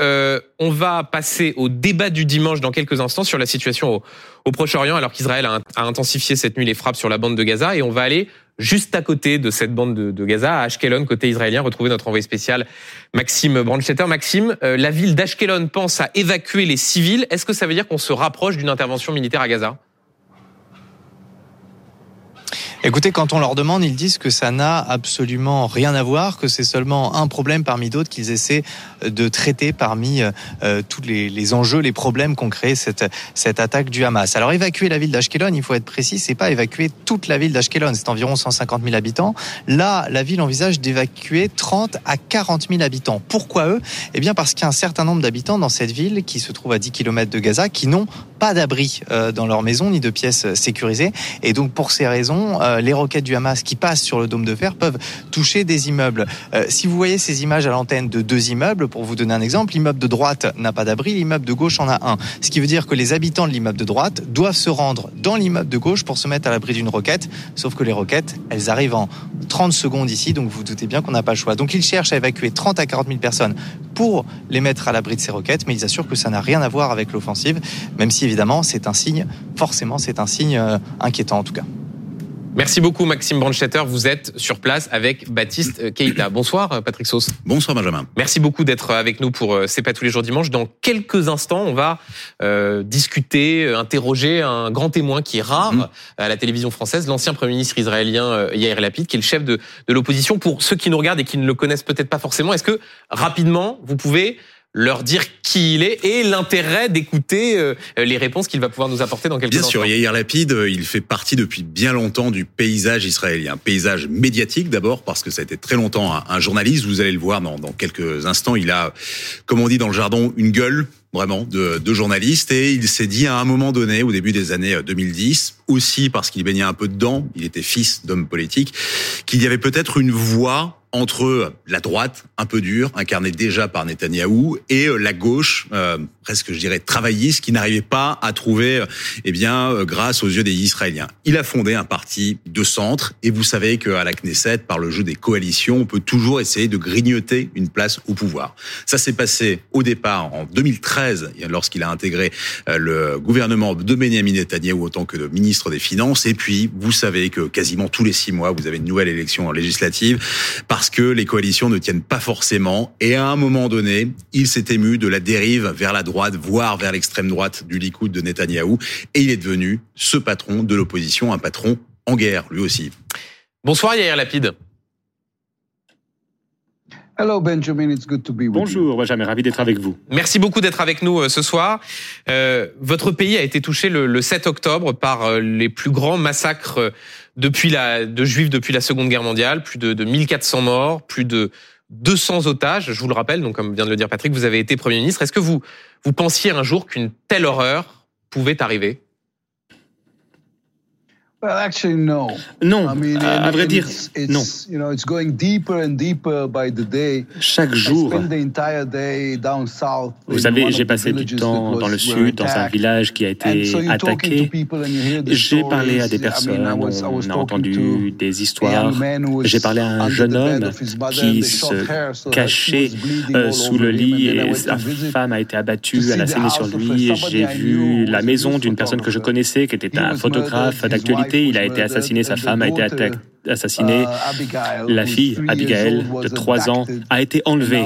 Euh, on va passer au débat du dimanche dans quelques instants sur la situation au, Proche-Orient, alors qu'Israël a, intensifié cette nuit les frappes sur la bande de Gaza. Et on va aller juste à côté de cette bande de, Gaza, à Ashkelon, côté israélien, retrouver notre envoyé spécial Maxime Brandstetter. Maxime, euh, la ville d'Ashkelon pense à évacuer les civils. Est-ce que ça veut dire qu'on se rapproche d'une intervention militaire à Gaza? Écoutez, quand on leur demande, ils disent que ça n'a absolument rien à voir, que c'est seulement un problème parmi d'autres qu'ils essaient de traiter parmi euh, tous les, les, enjeux, les problèmes qu'ont créé cette, cette attaque du Hamas. Alors évacuer la ville d'Ashkelon, il faut être précis, c'est pas évacuer toute la ville d'Ashkelon, c'est environ 150 000 habitants. Là, la ville envisage d'évacuer 30 à 40 000 habitants. Pourquoi eux? Eh bien parce qu'il y a un certain nombre d'habitants dans cette ville qui se trouve à 10 km de Gaza qui n'ont pas d'abri euh, dans leur maison ni de pièces sécurisées. Et donc pour ces raisons, euh, les roquettes du Hamas qui passent sur le dôme de fer peuvent toucher des immeubles. Euh, si vous voyez ces images à l'antenne de deux immeubles, pour vous donner un exemple, l'immeuble de droite n'a pas d'abri, l'immeuble de gauche en a un. Ce qui veut dire que les habitants de l'immeuble de droite doivent se rendre dans l'immeuble de gauche pour se mettre à l'abri d'une roquette. Sauf que les roquettes, elles arrivent en 30 secondes ici, donc vous, vous doutez bien qu'on n'a pas le choix. Donc ils cherchent à évacuer 30 à 40 000 personnes pour les mettre à l'abri de ces roquettes, mais ils assurent que ça n'a rien à voir avec l'offensive, même si évidemment c'est un signe, forcément c'est un signe euh, inquiétant en tout cas. Merci beaucoup Maxime Brandstetter. Vous êtes sur place avec Baptiste Keita. Bonsoir Patrick Sauce. Bonsoir Benjamin. Merci beaucoup d'être avec nous pour euh, C'est pas tous les jours dimanche. Dans quelques instants, on va euh, discuter, euh, interroger un grand témoin qui est rare mm-hmm. à la télévision française, l'ancien Premier ministre israélien Yair Lapid, qui est le chef de, de l'opposition. Pour ceux qui nous regardent et qui ne le connaissent peut-être pas forcément, est-ce que rapidement, vous pouvez leur dire qui il est et l'intérêt d'écouter euh, les réponses qu'il va pouvoir nous apporter dans quelques Bien sûr, Yair Lapid, euh, il fait partie depuis bien longtemps du paysage israélien. Paysage médiatique d'abord, parce que ça a été très longtemps un, journaliste. Vous allez le voir dans, dans quelques instants. Il a, comme on dit dans le jargon, une gueule vraiment de, de journaliste et il s'est dit à un moment donné au début des années 2010 aussi parce qu'il baignait un peu dedans il était fils d'homme politique qu'il y avait peut-être une voix entre la droite, un peu dure, incarnée déjà par Netanyahou, et euh, la gauche, euh, presque je dirais travailliste, qui n'arrivait pas à trouver, eh bien, euh, grâce aux yeux des Israéliens. Il a fondé un parti de centre, et vous savez qu'à la Knesset, par le jeu des coalitions, on peut toujours essayer de grignoter une place au pouvoir. Ça s'est passé au départ en 2013, lorsqu'il a intégré le gouvernement de Benjamin Netanyahou en tant que ministre des Finances, et puis vous savez que quasiment tous les six mois, vous avez une nouvelle élection législative, parce que les coalitions ne tiennent pas forcément. Et à un moment donné, il s'est ému de la dérive vers la droite, voire vers l'extrême droite du Likoud de Netanyahou. Et il est devenu ce patron de l'opposition, un patron en guerre, lui aussi. Bonsoir Yair Lapide. Hello Benjamin, it's good to be with Bonjour Benjamin, ravi d'être avec vous. Merci beaucoup d'être avec nous euh, ce soir. Euh, votre pays a été touché le, le 7 octobre par euh, les plus grands massacres depuis la, de juifs depuis la Seconde Guerre mondiale, plus de, de 1400 morts, plus de 200 otages, je vous le rappelle, donc comme vient de le dire Patrick, vous avez été Premier ministre. Est-ce que vous, vous pensiez un jour qu'une telle horreur pouvait arriver? Non, à vrai dire, non. Chaque jour, vous savez, j'ai passé du temps dans le sud, dans un village qui a été attaqué. J'ai parlé à des personnes, on a entendu des histoires. J'ai parlé à un jeune homme qui se cachait euh, sous le lit et sa femme a été abattue, elle a saigné sur lui. J'ai vu la maison d'une personne que je connaissais, qui était un photographe d'actualité. Il a été assassiné, sa femme a été assassinée. Uh, la fille, Abigail, de 3 ans, a été enlevée.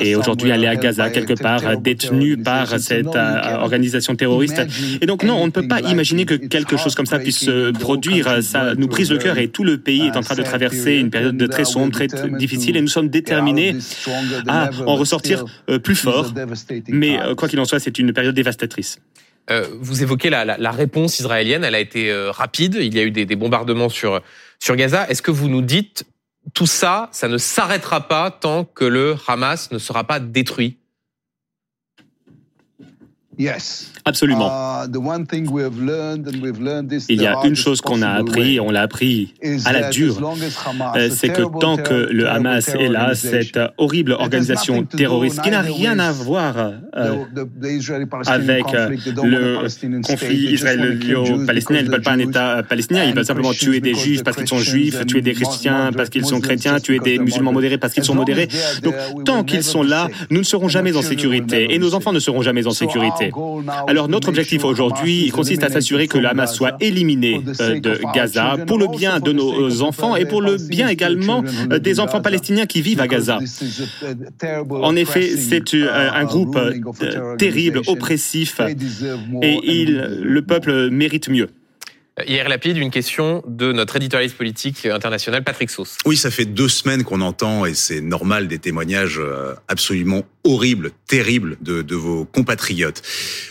Et aujourd'hui, elle est à Gaza, quelque part, détenue par cette euh, organisation terroriste. Et donc, non, on ne peut pas imaginer que quelque chose comme ça puisse se produire. Ça nous brise le cœur et tout le pays est en train de traverser une période très sombre, très difficile. Et nous sommes déterminés à en ressortir euh, plus fort. Mais euh, quoi qu'il en soit, c'est une période dévastatrice. Euh, vous évoquez la, la, réponse israélienne, elle a été euh, rapide. Il y a eu des, des bombardements sur sur Gaza. Est-ce que vous nous dites tout ça, ça ne s'arrêtera pas tant que le Hamas ne sera pas détruit? Absolument. Il y a une chose qu'on a appris, et on l'a appris à la dure, euh, c'est que tant que le Hamas est là, cette horrible organisation terroriste qui n'a rien à voir euh, avec euh, le conflit israélo-palestinien, ils ne veulent pas un État palestinien, ils veulent simplement tuer des juifs parce qu'ils sont juifs, tuer des chrétiens parce qu'ils sont chrétiens, tuer des musulmans modérés parce qu'ils sont modérés. Donc tant qu'ils sont là, nous ne serons jamais en sécurité et nos enfants ne seront jamais en sécurité. Alors notre objectif aujourd'hui consiste à s'assurer que le Hamas soit éliminé euh, de Gaza pour le bien de nos enfants et pour le bien également euh, des enfants palestiniens qui vivent à Gaza. En effet, c'est euh, un groupe terrible, oppressif et le peuple mérite mieux. Hier Lapide, une question de notre éditorialiste politique international, Patrick Sauce. Oui, ça fait deux semaines qu'on entend, et c'est normal, des témoignages euh, absolument horribles, terribles de, vos compatriotes.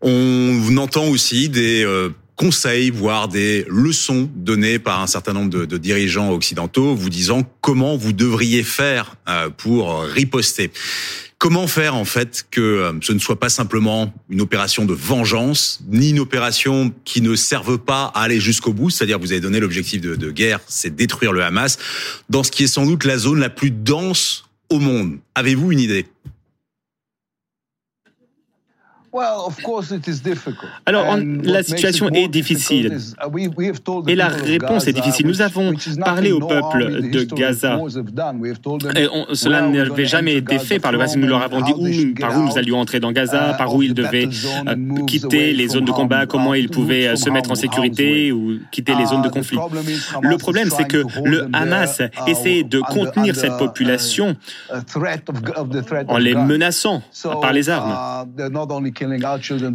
On entend aussi des euh, conseils, voire des leçons données par un certain nombre de, dirigeants occidentaux, vous disant comment vous devriez faire euh, pour riposter. Comment faire en fait que euh, ce ne soit pas simplement une opération de vengeance, ni une opération qui ne serve pas à aller jusqu'au bout, c'est-à-dire vous avez donné l'objectif de guerre, c'est détruire le Hamas, dans ce qui est sans doute la zone la plus dense au monde. Avez-vous une idée? Alors, la situation est difficile. Uh, Et la réponse est difficile. Nous avons parlé au peuple de Gaza. Et cela n'avait jamais été fait par le passé. Nous leur avons dit où, par où nous allions entrer dans Gaza, uh, par où ils devaient euh, quitter les zones de combat, comment ils pouvaient euh, se mettre en sécurité ou quitter les zones de uh, conflit. Le problème, c'est que le Hamas essaie de contenir cette population en les menaçant par les armes.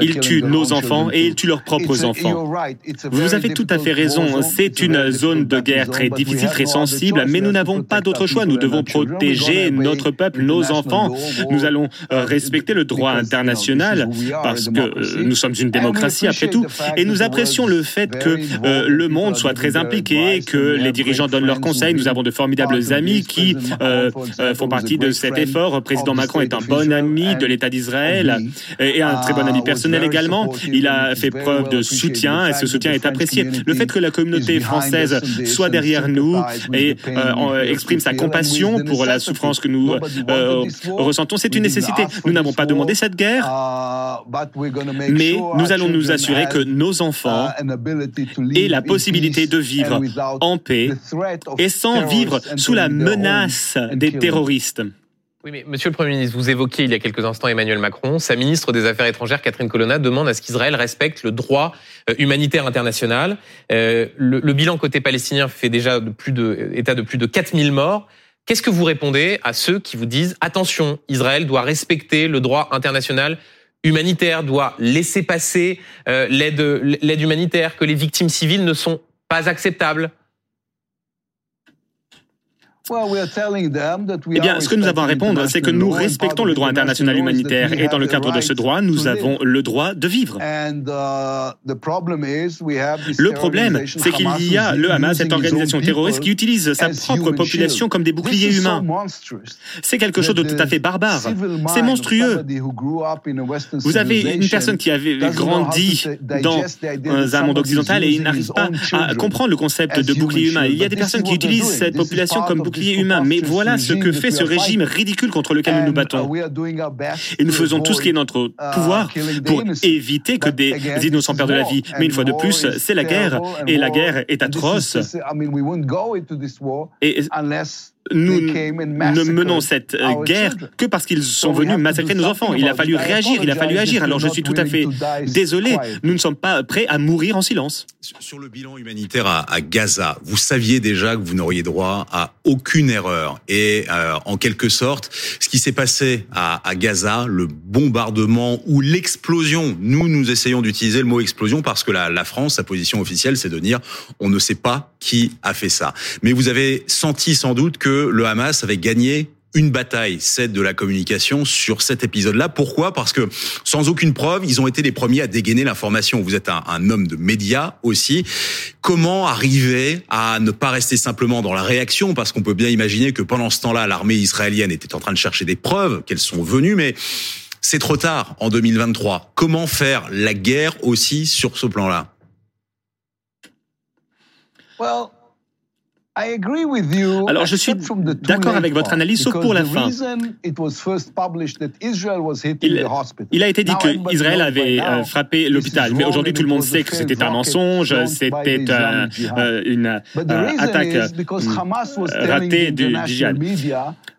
Ils tuent nos enfants et ils tuent leurs propres enfants. Vous avez tout à fait raison. C'est une zone de guerre très difficile, très sensible, mais nous n'avons pas d'autre choix. Nous devons protéger notre peuple, nos enfants. Nous allons euh, respecter le droit international parce que euh, nous sommes une démocratie après tout. Et nous apprécions le fait que euh, le monde soit très impliqué, que les dirigeants donnent leurs conseils. Nous avons de formidables amis qui font partie de cet effort. Le président Macron est un bon ami de l'État d'Israël et un très bon ami personnel également. Il a fait preuve de soutien et ce soutien est apprécié. Le fait que la communauté française soit derrière nous et euh, exprime sa compassion pour la souffrance que nous euh, ressentons, c'est une nécessité. Nous n'avons pas demandé cette guerre, mais nous allons nous assurer que nos enfants aient la possibilité de vivre en paix et sans vivre sous la menace des terroristes. Oui, mais Monsieur le Premier ministre, vous évoquiez il y a quelques instants Emmanuel Macron. Sa ministre des Affaires étrangères, Catherine Colonna, demande à ce qu'Israël respecte le droit euh, humanitaire international. Euh, le, bilan côté palestinien fait déjà de plus de, état de plus de 4000 morts. Qu'est-ce que vous répondez à ceux qui vous disent attention, Israël doit respecter le droit international humanitaire, doit laisser passer euh, l'aide humanitaire, que les victimes civiles ne sont pas acceptables? Eh bien, ce que nous avons à répondre, c'est que nous respectons le droit international humanitaire et dans le cadre de ce droit, nous avons le droit de vivre. Uh, le problème, c'est qu'il y a le Hamas, cette organisation terroriste, qui utilise sa propre population comme des boucliers humains. C'est quelque chose de tout à fait barbare. C'est monstrueux. Vous avez une personne qui avait grandi dans un monde occidental et il n'arrive pas à comprendre le concept de bouclier humain. Il y a des personnes qui utilisent cette population comme bouclier humain. Mais voilà ce que fait ce régime ridicule contre lequel nous nous battons. Et nous faisons tout ce qui est notre uh, pouvoir pour éviter que des innocents perdent la vie. Mais une fois de plus, c'est la guerre. Et la guerre est atroce. Et nous ne menons cette euh, guerre que parce qu'ils sont venus massacrer nos enfants. Il a fallu réagir, il a fallu agir. Alors je suis tout à fait désolé, nous ne sommes pas prêts à mourir en silence. Sur le bilan humanitaire à, Gaza, vous saviez déjà que vous n'auriez droit à aucune erreur. Et euh, en quelque sorte, ce qui s'est passé à, Gaza, le bombardement ou l'explosion, nous, nous essayons d'utiliser le mot explosion parce que la, la France, sa position officielle, c'est de dire on ne sait pas qui a fait ça. Mais vous avez senti sans doute que le Hamas avait gagné une bataille, celle de la communication, sur cet épisode-là. Pourquoi? Parce que sans aucune preuve, ils ont été les premiers à dégainer l'information. Vous êtes un, homme de médias aussi. Comment arriver à ne pas rester simplement dans la réaction? Parce qu'on peut bien imaginer que pendant ce temps-là, l'armée israélienne était en train de chercher des preuves, qu'elles sont venues, mais c'est trop tard en 2023. Comment faire la guerre aussi sur ce plan-là? Alors je suis d'accord avec votre analyse, sauf pour la fin. Il, a été dit que Israël avait euh, frappé l'hôpital, mais aujourd'hui tout le monde sait que c'était un mensonge, c'était euh, euh, une attaque ratée du djihad.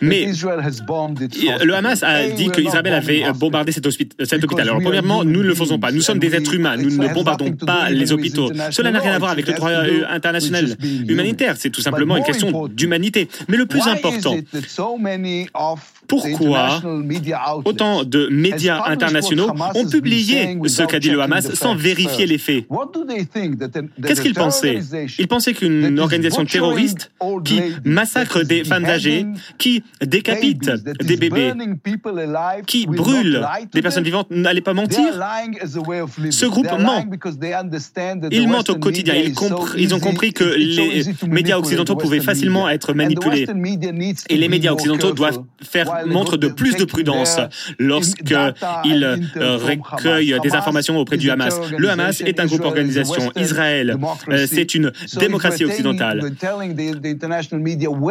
Mais le Hamas a dit qu'Israël avait bombardé cet, hôpital. Alors premièrement, nous ne le faisons pas. Nous sommes des êtres humains. Nous ne bombardons pas les hôpitaux. Cela n'a rien à voir avec le droit international humanitaire. C'est tout simplement une question d'humanité. Mais le plus important, pourquoi autant de médias internationaux ont publié ce qu'a dit le Hamas sans vérifier les faits Qu'est-ce qu'ils pensaient? Ils pensaient qu'une organisation terroriste qui massacre des femmes âgées, qui décapite des bébés, qui brûle des personnes vivantes n'allait pas mentir Ce groupe ment. Ils mentent au quotidien. Ils, ils ont compris que les médias occidentaux pouvaient facilement être manipulés. Et les médias occidentaux doivent faire montre de plus de prudence lorsqu'ils euh, recueillent des informations auprès du Hamas. Le Hamas est un groupe organisation. Israël, euh, c'est une démocratie occidentale.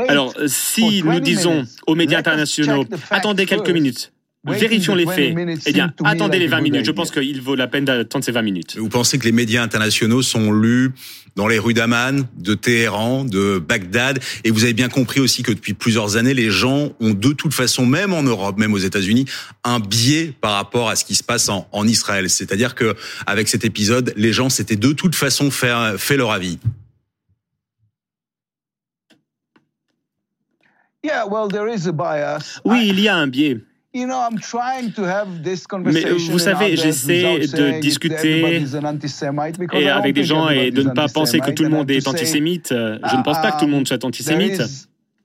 Alors, si nous disons aux médias internationaux, attendez quelques minutes, Vérifions les faits. Eh bien, attendez les 20 minutes. Je pense qu'il vaut la peine d'attendre ces 20 minutes. Vous pensez que les médias internationaux sont lus dans les rues d'Amman, de Téhéran, de Bagdad, et vous avez bien compris aussi que depuis plusieurs années, les gens ont de toute façon, même en Europe, même aux États-Unis, un biais par rapport à ce qui se passe en, Israël. C'est-à-dire que avec cet épisode, les gens s'étaient de toute façon fait, fait leur avis. Oui, il y a un biais. Mais vous savez, j'essaie de discuter et avec des gens et de ne pas penser que tout le monde est antisémite. Je ne pense pas que tout le monde soit antisémite.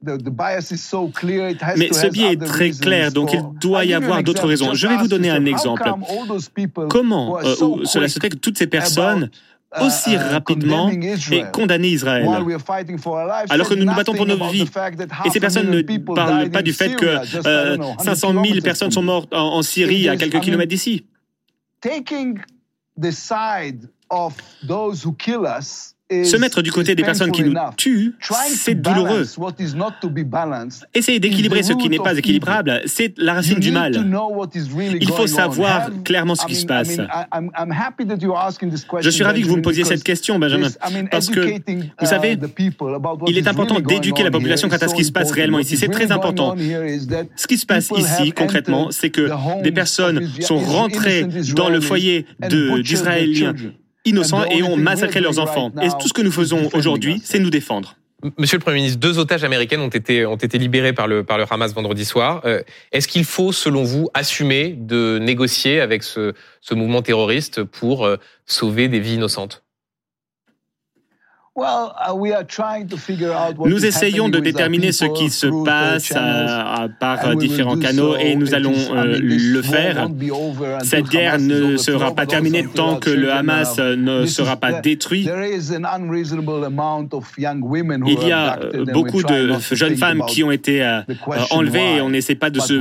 Mais ce biais est très clair, donc il doit y avoir d'autres raisons. Je vais vous donner un exemple. Comment euh, cela se fait que toutes ces personnes Uh, aussi uh, rapidement et condamner Israël. Alors que nous nous battons pour nos vies. Et ces personnes ne parlent pas du fait que 500 000 personnes sont mortes en, Syrie à quelques kilomètres d'ici. Se mettre du côté des personnes qui nous tuent, c'est douloureux. Essayer d'équilibrer ce qui n'est pas équilibrable, c'est la racine du mal. Il faut savoir clairement ce qui se passe. Je suis ravi que vous me posiez cette question, Benjamin, parce que, vous savez, uh, il est important d'éduquer la population quant à ce qui se passe réellement ici. C'est très important. Ce qui se passe ici, concrètement, c'est que des personnes sont rentrées dans le foyer d'Israéliens innocents et ont massacré leurs enfants. Et tout ce que nous faisons aujourd'hui, c'est nous défendre. Monsieur le Premier ministre, deux otages américains ont été, ont été libérés par le, par le Hamas vendredi soir. Euh, est-ce qu'il faut, selon vous, assumer de négocier avec ce, ce mouvement terroriste pour euh, sauver des vies innocentes? Nous essayons de déterminer ce qui se passe par différents canaux et nous allons euh, le faire. Cette guerre ne sera pas terminée tant que le Hamas ne sera pas détruit. Il y a euh, beaucoup de jeunes femmes qui ont été euh, enlevées et on n'essaie pas de se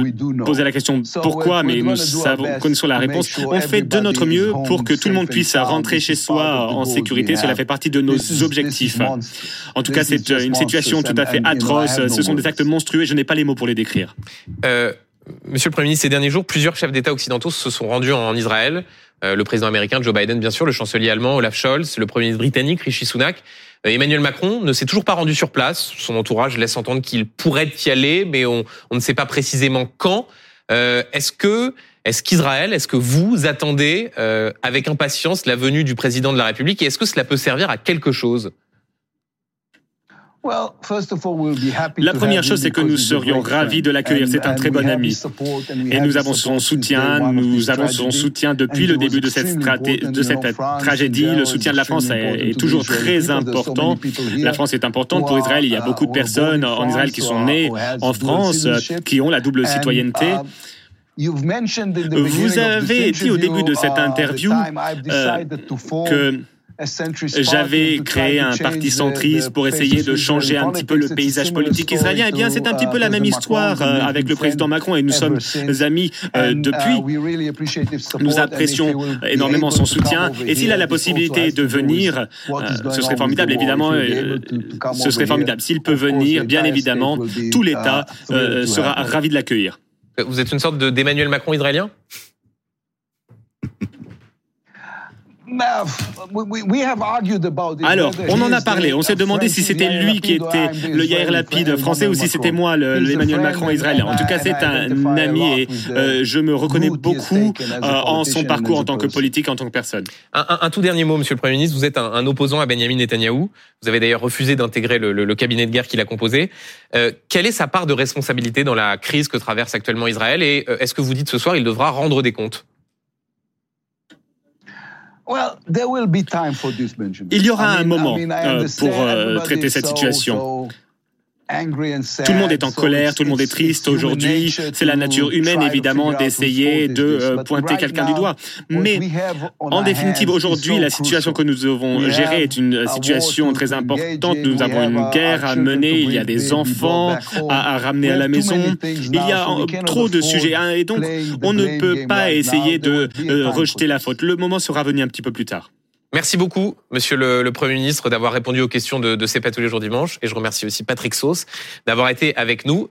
poser la question pourquoi, mais nous savons, connaissons la réponse. On fait de notre mieux pour que tout le monde puisse rentrer chez soi en sécurité. Cela fait partie de nos objectifs en tout cas, c'est une situation tout à fait atroce. Ce sont des actes monstrueux et je n'ai pas les mots pour les décrire. Euh, monsieur le Premier ministre, ces derniers jours, plusieurs chefs d'État occidentaux se sont rendus en Israël. Euh, le président américain Joe Biden, bien sûr, le chancelier allemand Olaf Scholz, le Premier ministre britannique Rishi Sunak. Euh, Emmanuel Macron ne s'est toujours pas rendu sur place. Son entourage laisse entendre qu'il pourrait y aller, mais on, on, ne sait pas précisément quand. est-ce que est-ce qu'Israël, est-ce que vous attendez euh, avec impatience la venue du président de la République et est-ce que cela peut servir à quelque chose? La première chose, c'est que nous serions ravis de l'accueillir. C'est un très bon ami. Et nous avons son soutien. Nous avons son soutien depuis le début de cette, de cette tragédie. Le soutien de la France est, toujours très important. La France est importante pour Israël. Il y a beaucoup de personnes en Israël qui sont nées en France, qui ont la double citoyenneté. Vous avez dit au début de cette interview euh, que j'avais créé un parti centriste pour essayer de changer un petit peu le paysage politique israélien. Eh bien, c'est un petit peu la même histoire euh, avec le président Macron et nous sommes amis euh, depuis. Nous apprécions énormément son soutien et s'il a la possibilité de venir, euh, ce serait formidable. Évidemment, ce serait formidable. S'il peut venir, bien évidemment, tout l'État sera ravi de l'accueillir. Vous êtes une sorte d'Emmanuel Macron israélien? Alors, on en a parlé. On s'est demandé si c'était lui qui était le Yair Lapid français ou si c'était moi, l'Emmanuel Macron israélien. En tout cas, c'est un ami et euh, je me reconnais beaucoup euh, en son parcours en tant que politique, en tant que personne. Un, tout dernier mot, Monsieur le Premier ministre. Vous êtes un, opposant à Benjamin Netanyahou. Vous avez d'ailleurs refusé d'intégrer le, cabinet de guerre qu'il a composé. Euh, quelle est sa part de responsabilité dans la crise que traverse actuellement Israël? Et est-ce que vous dites ce soir il devra rendre des comptes? Il y aura un moment euh, pour euh, traiter cette situation. Tout le monde est en colère, tout le monde est triste aujourd'hui. C'est la nature humaine, évidemment, d'essayer de euh, pointer quelqu'un du doigt. Mais en définitive, aujourd'hui, la situation que nous devons gérer est une situation très importante. Nous avons une guerre à mener, il y a des enfants à, ramener à la maison. Il y a trop de sujets. Hein, et donc, on ne peut pas essayer de euh, rejeter la faute. Le moment sera venu un petit peu plus tard. Merci beaucoup, Monsieur le, Premier ministre, d'avoir répondu aux questions de, de C'est pas tous les jours dimanche. Et je remercie aussi Patrick Sauce d'avoir été avec nous.